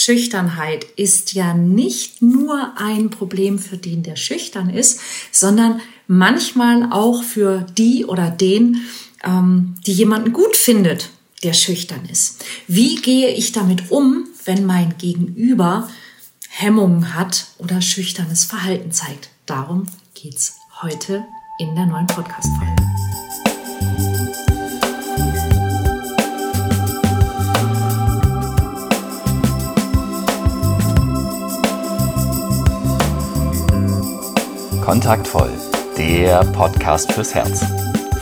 Schüchternheit ist ja nicht nur ein Problem für den, der schüchtern ist, sondern manchmal auch für die oder den, ähm, die jemanden gut findet, der schüchtern ist. Wie gehe ich damit um, wenn mein Gegenüber Hemmungen hat oder schüchternes Verhalten zeigt? Darum geht's heute in der neuen Podcast-Folge. Kontaktvoll, der Podcast fürs Herz.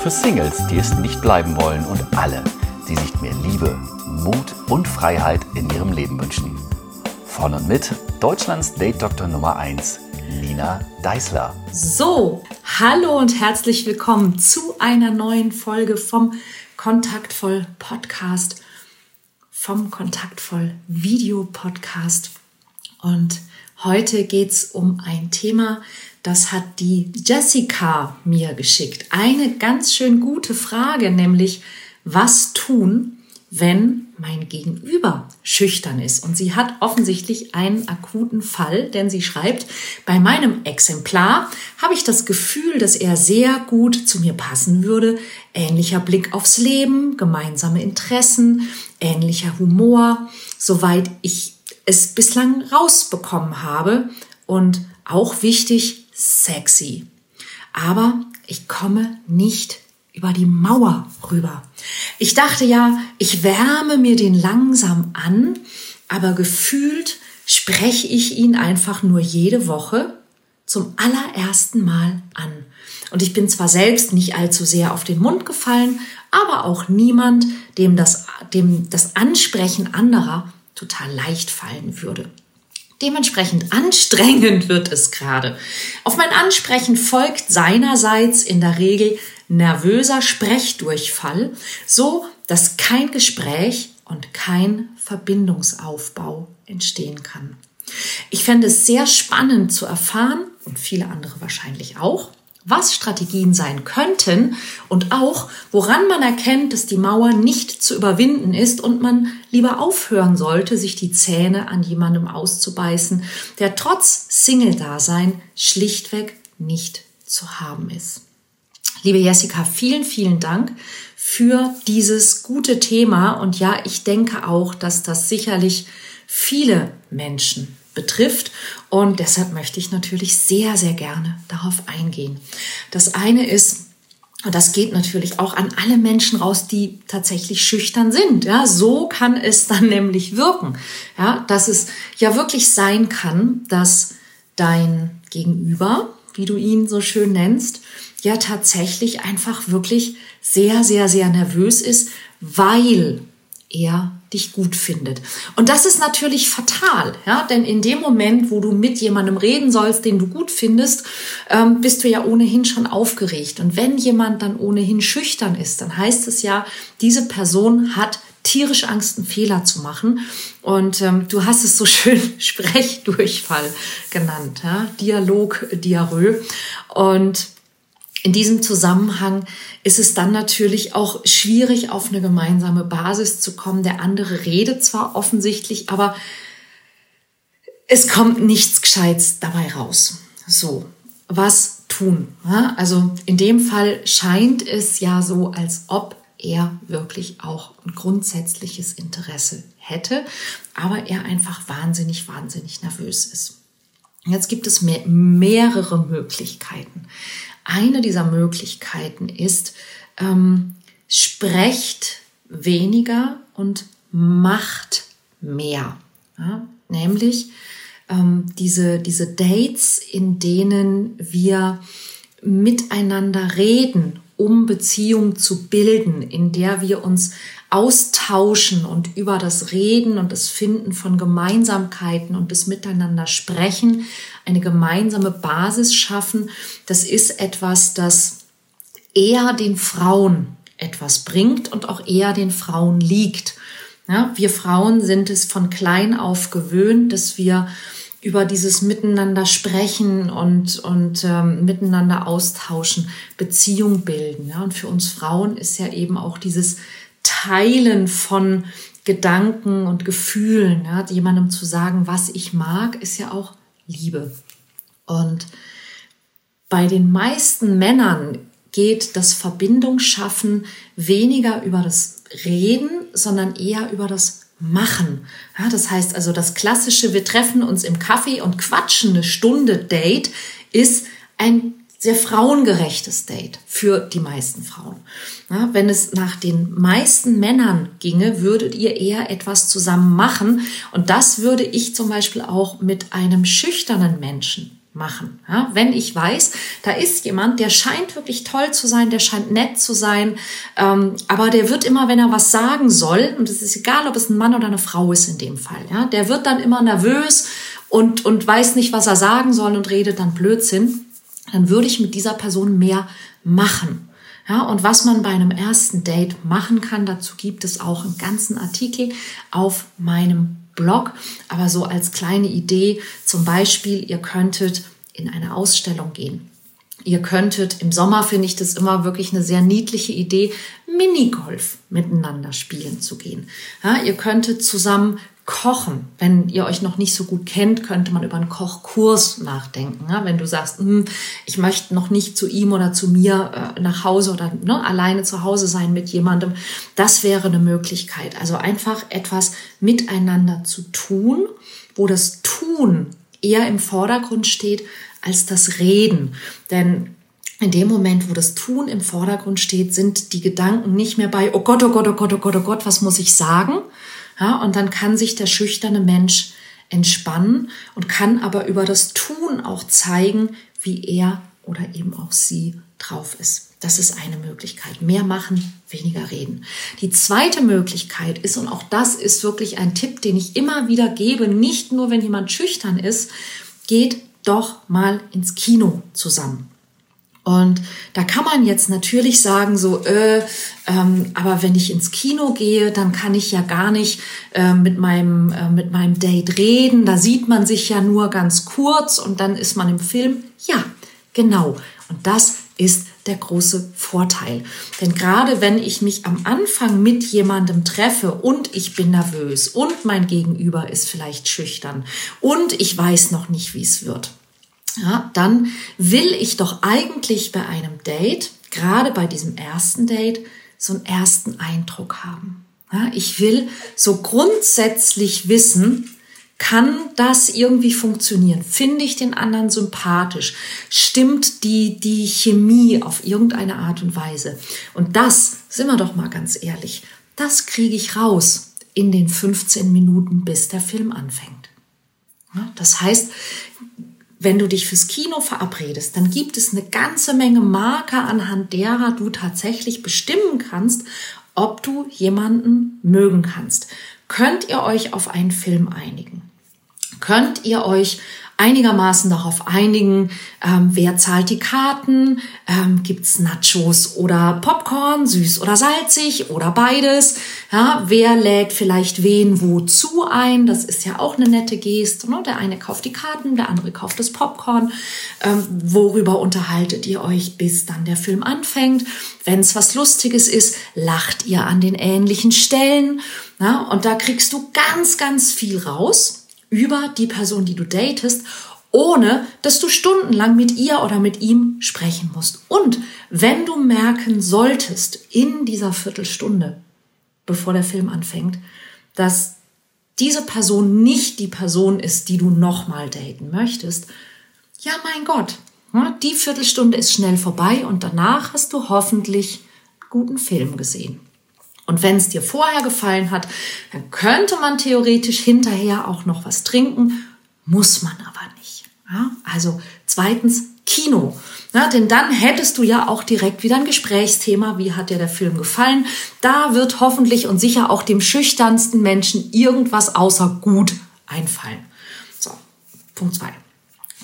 Für Singles, die es nicht bleiben wollen und alle, die sich mehr Liebe, Mut und Freiheit in ihrem Leben wünschen. Von und mit Deutschlands Date-Doktor Nummer 1, Nina Deißler. So, hallo und herzlich willkommen zu einer neuen Folge vom Kontaktvoll Podcast, vom Kontaktvoll Video Podcast. Und heute geht es um ein Thema, das hat die Jessica mir geschickt. Eine ganz schön gute Frage, nämlich was tun, wenn mein Gegenüber schüchtern ist. Und sie hat offensichtlich einen akuten Fall, denn sie schreibt, bei meinem Exemplar habe ich das Gefühl, dass er sehr gut zu mir passen würde. Ähnlicher Blick aufs Leben, gemeinsame Interessen, ähnlicher Humor, soweit ich es bislang rausbekommen habe. Und auch wichtig, sexy. Aber ich komme nicht über die Mauer rüber. Ich dachte ja, ich wärme mir den langsam an, aber gefühlt spreche ich ihn einfach nur jede Woche zum allerersten Mal an. Und ich bin zwar selbst nicht allzu sehr auf den Mund gefallen, aber auch niemand, dem das, dem das Ansprechen anderer total leicht fallen würde. Dementsprechend anstrengend wird es gerade. Auf mein Ansprechen folgt seinerseits in der Regel nervöser Sprechdurchfall, so dass kein Gespräch und kein Verbindungsaufbau entstehen kann. Ich fände es sehr spannend zu erfahren, und viele andere wahrscheinlich auch, was Strategien sein könnten und auch, woran man erkennt, dass die Mauer nicht zu überwinden ist und man lieber aufhören sollte, sich die Zähne an jemandem auszubeißen, der trotz Single-Dasein schlichtweg nicht zu haben ist. Liebe Jessica, vielen, vielen Dank für dieses gute Thema und ja, ich denke auch, dass das sicherlich viele Menschen betrifft. Und deshalb möchte ich natürlich sehr, sehr gerne darauf eingehen. Das eine ist, und das geht natürlich auch an alle Menschen raus, die tatsächlich schüchtern sind. Ja, so kann es dann nämlich wirken. Ja, dass es ja wirklich sein kann, dass dein Gegenüber, wie du ihn so schön nennst, ja tatsächlich einfach wirklich sehr, sehr, sehr nervös ist, weil er dich gut findet. Und das ist natürlich fatal, ja, denn in dem Moment, wo du mit jemandem reden sollst, den du gut findest, ähm, bist du ja ohnehin schon aufgeregt. Und wenn jemand dann ohnehin schüchtern ist, dann heißt es ja, diese Person hat tierisch Angst, einen Fehler zu machen. Und ähm, du hast es so schön Sprechdurchfall genannt, ja? Dialog, Diarrhoe. Und in diesem Zusammenhang ist es dann natürlich auch schwierig, auf eine gemeinsame Basis zu kommen. Der andere redet zwar offensichtlich, aber es kommt nichts Gescheites dabei raus. So, was tun? Also in dem Fall scheint es ja so, als ob er wirklich auch ein grundsätzliches Interesse hätte, aber er einfach wahnsinnig, wahnsinnig nervös ist. Jetzt gibt es mehr, mehrere Möglichkeiten. Eine dieser Möglichkeiten ist, ähm, sprecht weniger und macht mehr. Ja? Nämlich ähm, diese, diese Dates, in denen wir miteinander reden, um Beziehung zu bilden, in der wir uns austauschen und über das Reden und das Finden von Gemeinsamkeiten und das Miteinander sprechen, eine gemeinsame Basis schaffen, das ist etwas, das eher den Frauen etwas bringt und auch eher den Frauen liegt. Ja, wir Frauen sind es von klein auf gewöhnt, dass wir über dieses Miteinander sprechen und, und ähm, miteinander austauschen, Beziehung bilden. Ja? Und für uns Frauen ist ja eben auch dieses Teilen von Gedanken und Gefühlen. Ja? Jemandem zu sagen, was ich mag, ist ja auch Liebe. Und bei den meisten Männern geht das Verbindungsschaffen weniger über das Reden, sondern eher über das Machen. Ja, das heißt also, das klassische, wir treffen uns im Kaffee und quatschen eine Stunde Date ist ein sehr frauengerechtes Date für die meisten Frauen. Ja, wenn es nach den meisten Männern ginge, würdet ihr eher etwas zusammen machen. Und das würde ich zum Beispiel auch mit einem schüchternen Menschen machen. Ja, wenn ich weiß, da ist jemand, der scheint wirklich toll zu sein, der scheint nett zu sein, ähm, aber der wird immer, wenn er was sagen soll, und es ist egal, ob es ein Mann oder eine Frau ist in dem Fall, ja, der wird dann immer nervös und, und weiß nicht, was er sagen soll und redet dann Blödsinn, dann würde ich mit dieser Person mehr machen. Ja, und was man bei einem ersten Date machen kann, dazu gibt es auch einen ganzen Artikel auf meinem Blog. Aber so als kleine Idee, zum Beispiel, ihr könntet in eine Ausstellung gehen. Ihr könntet, im Sommer finde ich das immer wirklich eine sehr niedliche Idee, Minigolf miteinander spielen zu gehen. Ja, ihr könntet zusammen Kochen, wenn ihr euch noch nicht so gut kennt, könnte man über einen Kochkurs nachdenken. Ja, wenn du sagst, hm, ich möchte noch nicht zu ihm oder zu mir äh, nach Hause oder ne, alleine zu Hause sein mit jemandem, das wäre eine Möglichkeit. Also einfach etwas miteinander zu tun, wo das Tun eher im Vordergrund steht als das Reden. Denn in dem Moment, wo das Tun im Vordergrund steht, sind die Gedanken nicht mehr bei, oh Gott, oh Gott, oh Gott, oh Gott, oh Gott, was muss ich sagen, ja, und dann kann sich der schüchterne Mensch entspannen und kann aber über das Tun auch zeigen, wie er oder eben auch sie drauf ist. Das ist eine Möglichkeit. Mehr machen, weniger reden. Die zweite Möglichkeit ist, und auch das ist wirklich ein Tipp, den ich immer wieder gebe, nicht nur wenn jemand schüchtern ist, geht doch mal ins Kino zusammen. Und da kann man jetzt natürlich sagen, so, äh, ähm, aber wenn ich ins Kino gehe, dann kann ich ja gar nicht äh, mit, meinem, äh, mit meinem Date reden. Da sieht man sich ja nur ganz kurz und dann ist man im Film. Ja, genau. Und das der große Vorteil. Denn gerade wenn ich mich am Anfang mit jemandem treffe und ich bin nervös und mein Gegenüber ist vielleicht schüchtern und ich weiß noch nicht, wie es wird, ja, dann will ich doch eigentlich bei einem Date, gerade bei diesem ersten Date, so einen ersten Eindruck haben. Ja, ich will so grundsätzlich wissen, kann das irgendwie funktionieren? Finde ich den anderen sympathisch? Stimmt die, die Chemie auf irgendeine Art und Weise? Und das, sind wir doch mal ganz ehrlich, das kriege ich raus in den 15 Minuten, bis der Film anfängt. Ja, das heißt, wenn du dich fürs Kino verabredest, dann gibt es eine ganze Menge Marker, anhand derer du tatsächlich bestimmen kannst, ob du jemanden mögen kannst. Könnt ihr euch auf einen Film einigen? Könnt ihr euch einigermaßen darauf einigen, ähm, wer zahlt die Karten, ähm, gibt's Nachos oder Popcorn, süß oder salzig oder beides. Ja, wer lädt vielleicht wen wozu ein? Das ist ja auch eine nette Geste. Ne? Der eine kauft die Karten, der andere kauft das Popcorn. Ähm, worüber unterhaltet ihr euch, bis dann der Film anfängt? Wenn es was Lustiges ist, lacht ihr an den ähnlichen Stellen. Ja? Und da kriegst du ganz, ganz viel raus über die Person, die du datest, ohne dass du stundenlang mit ihr oder mit ihm sprechen musst. Und wenn du merken solltest in dieser Viertelstunde, bevor der Film anfängt, dass diese Person nicht die Person ist, die du nochmal daten möchtest, ja mein Gott, ne, die Viertelstunde ist schnell vorbei und danach hast du hoffentlich guten Film gesehen. Und wenn es dir vorher gefallen hat, dann könnte man theoretisch hinterher auch noch was trinken, muss man aber nicht. Ja? Also zweitens Kino. Ja, denn dann hättest du ja auch direkt wieder ein Gesprächsthema. Wie hat dir der Film gefallen? Da wird hoffentlich und sicher auch dem schüchternsten Menschen irgendwas außer gut einfallen. So, Punkt zwei.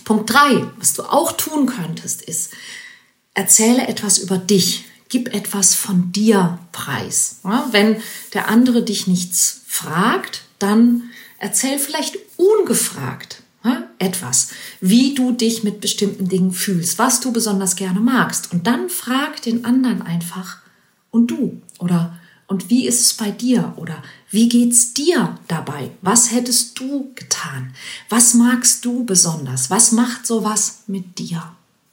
Punkt drei, was du auch tun könntest, ist, erzähle etwas über dich gib etwas von dir preis. Ja, wenn der andere dich nichts fragt, dann erzähl vielleicht ungefragt ja, etwas, wie du dich mit bestimmten Dingen fühlst, was du besonders gerne magst. Und dann frag den anderen einfach, und du? Oder und wie ist es bei dir? Oder Wie geht's dir dabei? Was hättest du getan? Was magst du besonders? Was macht sowas mit dir?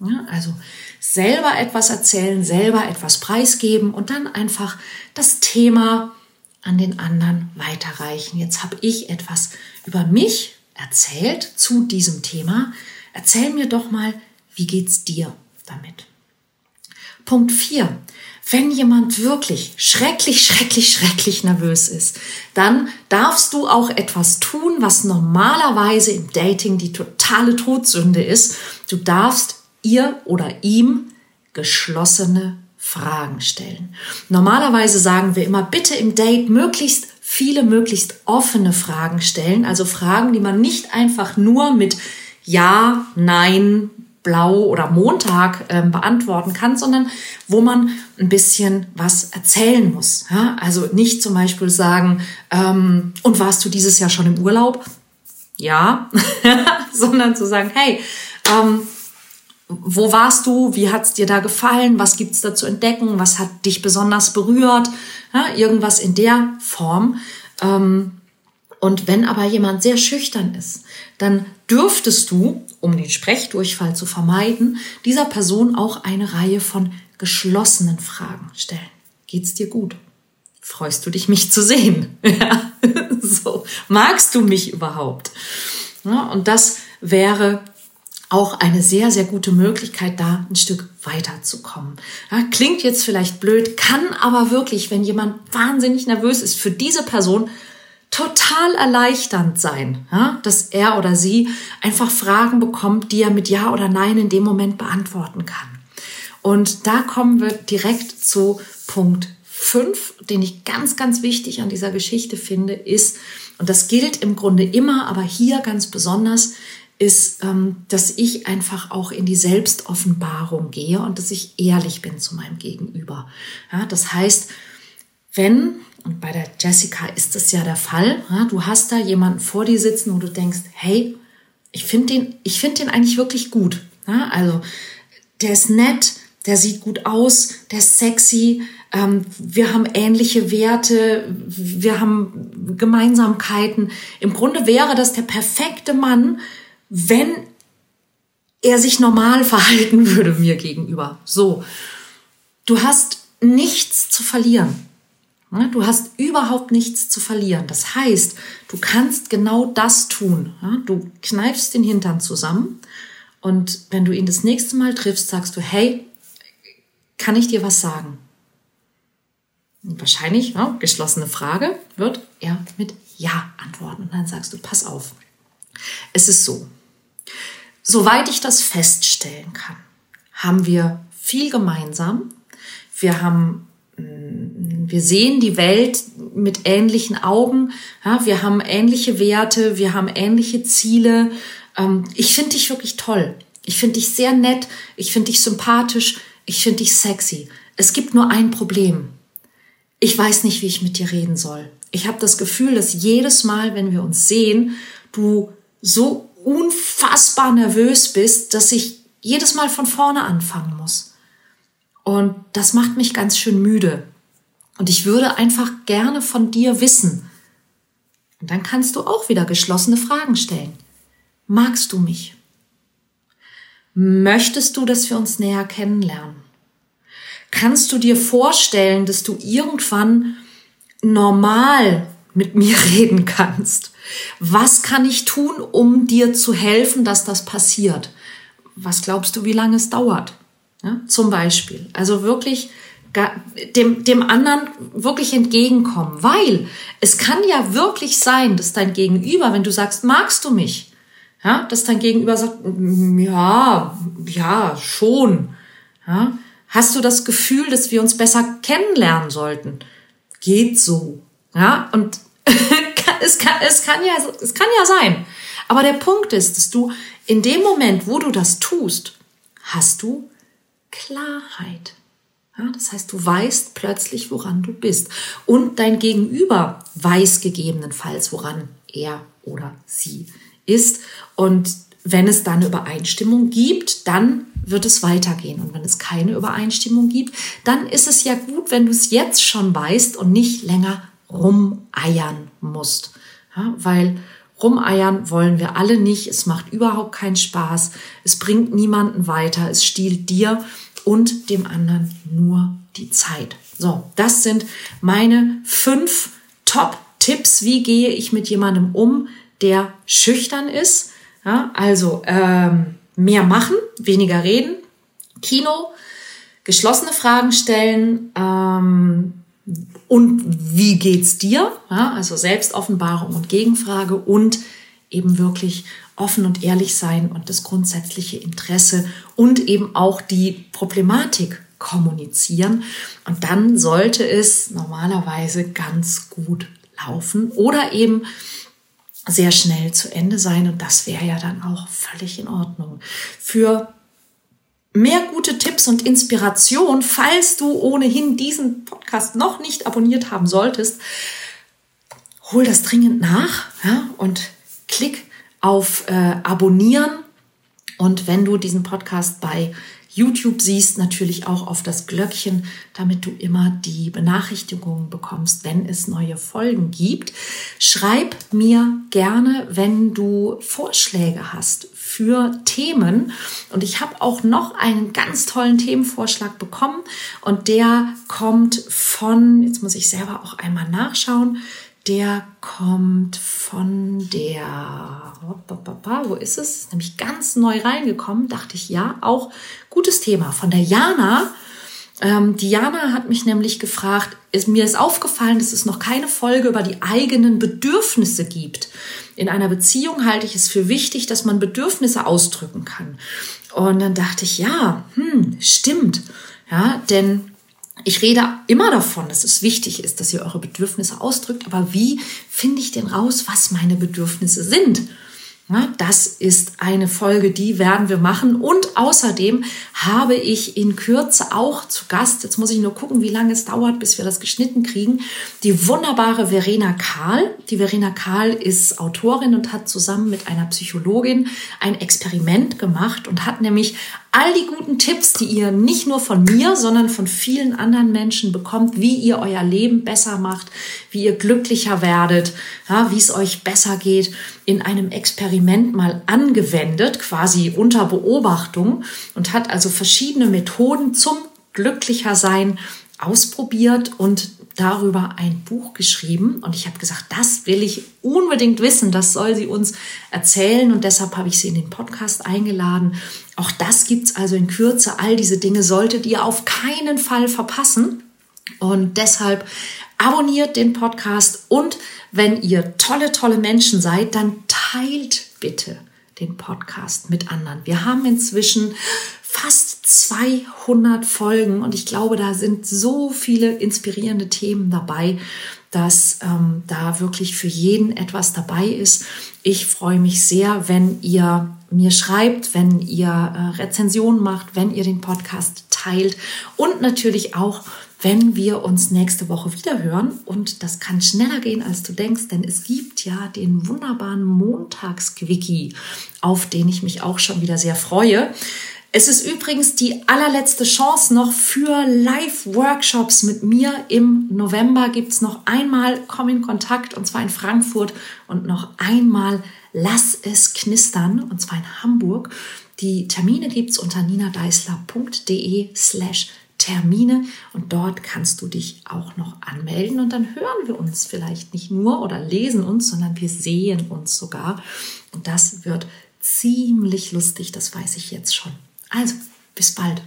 Ja, also selber etwas erzählen, selber etwas preisgeben und dann einfach das Thema an den anderen weiterreichen. Jetzt habe ich etwas über mich erzählt zu diesem Thema. Erzähl mir doch mal, wie geht's dir damit? Punkt 4. Wenn jemand wirklich schrecklich, schrecklich, schrecklich nervös ist, dann darfst du auch etwas tun, was normalerweise im Dating die totale Todsünde ist. Du darfst ihr oder ihm geschlossene Fragen stellen. Normalerweise sagen wir immer, bitte im Date möglichst viele, möglichst offene Fragen stellen. Also Fragen, die man nicht einfach nur mit Ja, Nein, Blau oder Montag äh, beantworten kann, sondern wo man ein bisschen was erzählen muss. Ja? Also nicht zum Beispiel sagen, ähm, und warst du dieses Jahr schon im Urlaub? Ja, sondern zu sagen, hey, ähm, wo warst du? Wie hat's dir da gefallen? Was gibt's da zu entdecken? Was hat dich besonders berührt? Ja, irgendwas in der Form. Ähm, und wenn aber jemand sehr schüchtern ist, dann dürftest du, um den Sprechdurchfall zu vermeiden, dieser Person auch eine Reihe von geschlossenen Fragen stellen. Geht's dir gut? Freust du dich, mich zu sehen? Ja, so. Magst du mich überhaupt? Ja, und das wäre auch eine sehr, sehr gute Möglichkeit, da ein Stück weiterzukommen. Ja, klingt jetzt vielleicht blöd, kann aber wirklich, wenn jemand wahnsinnig nervös ist, für diese Person total erleichternd sein, ja, dass er oder sie einfach Fragen bekommt, die er mit Ja oder Nein in dem Moment beantworten kann. Und da kommen wir direkt zu Punkt 5, den ich ganz, ganz wichtig an dieser Geschichte finde, ist, und das gilt im Grunde immer, aber hier ganz besonders, ist, ähm, dass ich einfach auch in die Selbstoffenbarung gehe und dass ich ehrlich bin zu meinem Gegenüber. Ja, das heißt, wenn, und bei der Jessica ist das ja der Fall, ja, du hast da jemanden vor dir sitzen, wo du denkst, hey, ich finde den, ich finde den eigentlich wirklich gut. Ja, also, der ist nett, der sieht gut aus, der ist sexy, ähm, wir haben ähnliche Werte, wir haben Gemeinsamkeiten. Im Grunde wäre das der perfekte Mann, wenn er sich normal verhalten würde mir gegenüber. So, du hast nichts zu verlieren. Du hast überhaupt nichts zu verlieren. Das heißt, du kannst genau das tun. Du kneifst den Hintern zusammen und wenn du ihn das nächste Mal triffst, sagst du, hey, kann ich dir was sagen? Wahrscheinlich, ja, geschlossene Frage, wird er mit Ja antworten. Und dann sagst du, pass auf. Es ist so, Soweit ich das feststellen kann, haben wir viel gemeinsam. Wir haben mm, wir sehen die Welt mit ähnlichen Augen. Ja, wir haben ähnliche Werte, wir haben ähnliche Ziele. Ähm, ich finde dich wirklich toll. Ich finde dich sehr nett. Ich finde dich sympathisch. Ich finde dich sexy. Es gibt nur ein Problem. Ich weiß nicht, wie ich mit dir reden soll. Ich habe das Gefühl, dass jedes Mal, wenn wir uns sehen, du so unfassbar nervös bist, dass ich jedes Mal von vorne anfangen muss. Und das macht mich ganz schön müde. Und ich würde einfach gerne von dir wissen. Und dann kannst du auch wieder geschlossene Fragen stellen. Magst du mich? Möchtest du, dass wir uns näher kennenlernen? Kannst du dir vorstellen, dass du irgendwann normal mit mir reden kannst? Was kann ich tun, um dir zu helfen, dass das passiert? Was glaubst du, wie lange es dauert? Ja, zum Beispiel. Also wirklich dem, dem anderen wirklich entgegenkommen, weil es kann ja wirklich sein, dass dein Gegenüber, wenn du sagst, magst du mich, ja, dass dein Gegenüber sagt, ja, ja, schon. Ja, hast du das Gefühl, dass wir uns besser kennenlernen sollten? Geht so. Ja, und es, kann, es, kann ja, es kann ja sein. Aber der Punkt ist, dass du in dem Moment, wo du das tust, hast du Klarheit. Ja, das heißt, du weißt plötzlich, woran du bist. Und dein Gegenüber weiß gegebenenfalls, woran er oder sie ist. Und wenn es dann Übereinstimmung gibt, dann wird es weitergehen. Und wenn es keine Übereinstimmung gibt, dann ist es ja gut, wenn du es jetzt schon weißt und nicht länger rumeiern musst. Ja, weil rumeiern wollen wir alle nicht. Es macht überhaupt keinen Spaß. Es bringt niemanden weiter. Es stiehlt dir und dem anderen nur die Zeit. So, das sind meine fünf Top-Tipps. Wie gehe ich mit jemandem um, der schüchtern ist? Ja, also ähm, mehr machen, weniger reden. Kino, geschlossene Fragen stellen ähm, und wie geht's dir? Ja, also Selbstoffenbarung und Gegenfrage und eben wirklich offen und ehrlich sein und das grundsätzliche Interesse und eben auch die Problematik kommunizieren. Und dann sollte es normalerweise ganz gut laufen oder eben sehr schnell zu Ende sein. Und das wäre ja dann auch völlig in Ordnung. Für mehr gute Tipps und Inspiration, falls du ohnehin diesen Podcast noch nicht abonniert haben solltest, hol das dringend nach ja, und klick auf äh, Abonnieren. Und wenn du diesen Podcast bei YouTube siehst, natürlich auch auf das Glöckchen, damit du immer die Benachrichtigungen bekommst, wenn es neue Folgen gibt. Schreib mir gerne, wenn du Vorschläge hast für Themen. Und ich habe auch noch einen ganz tollen Themenvorschlag bekommen und der kommt von, jetzt muss ich selber auch einmal nachschauen, der kommt von der, wo ist es? Nämlich ganz neu reingekommen, dachte ich, ja, auch gutes Thema. Von der Jana. Ähm, Diana hat mich nämlich gefragt, ist, mir ist aufgefallen, dass es noch keine Folge über die eigenen Bedürfnisse gibt. In einer Beziehung halte ich es für wichtig, dass man Bedürfnisse ausdrücken kann. Und dann dachte ich, ja, hm, stimmt. Ja, denn ich rede immer davon, dass es wichtig ist, dass ihr eure Bedürfnisse ausdrückt, aber wie finde ich denn raus, was meine Bedürfnisse sind? Das ist eine Folge, die werden wir machen. Und außerdem habe ich in Kürze auch zu Gast, jetzt muss ich nur gucken, wie lange es dauert, bis wir das geschnitten kriegen, die wunderbare Verena Kahl. Die Verena Kahl ist Autorin und hat zusammen mit einer Psychologin ein Experiment gemacht und hat nämlich all die guten Tipps, die ihr nicht nur von mir, sondern von vielen anderen Menschen bekommt, wie ihr euer Leben besser macht, wie ihr glücklicher werdet, ja, wie es euch besser geht, in einem Experiment mal angewendet, quasi unter Beobachtung und hat also verschiedene Methoden zum glücklicher sein ausprobiert und darüber ein Buch geschrieben und ich habe gesagt, das will ich unbedingt wissen, das soll sie uns erzählen und deshalb habe ich sie in den Podcast eingeladen. Auch das gibt's also in Kürze. All diese Dinge solltet ihr auf keinen Fall verpassen und deshalb abonniert den Podcast und wenn ihr tolle, tolle Menschen seid, dann teilt bitte den Podcast mit anderen. Wir haben inzwischen fast 200 Folgen und ich glaube, da sind so viele inspirierende Themen dabei, dass ähm, da wirklich für jeden etwas dabei ist. Ich freue mich sehr, wenn ihr mir schreibt, wenn ihr äh, Rezensionen macht, wenn ihr den Podcast teilt und natürlich auch, wenn wir uns nächste Woche wieder hören. Und das kann schneller gehen, als du denkst, denn es gibt ja den wunderbaren Montagsquickie, auf den ich mich auch schon wieder sehr freue. Es ist übrigens die allerletzte Chance noch für Live-Workshops mit mir. Im November gibt's noch einmal Komm in Kontakt und zwar in Frankfurt und noch einmal Lass es knistern und zwar in Hamburg. Die Termine gibt's unter ninadeisler.de slash Termine und dort kannst du dich auch noch anmelden und dann hören wir uns vielleicht nicht nur oder lesen uns, sondern wir sehen uns sogar und das wird ziemlich lustig, das weiß ich jetzt schon. Also, bis bald.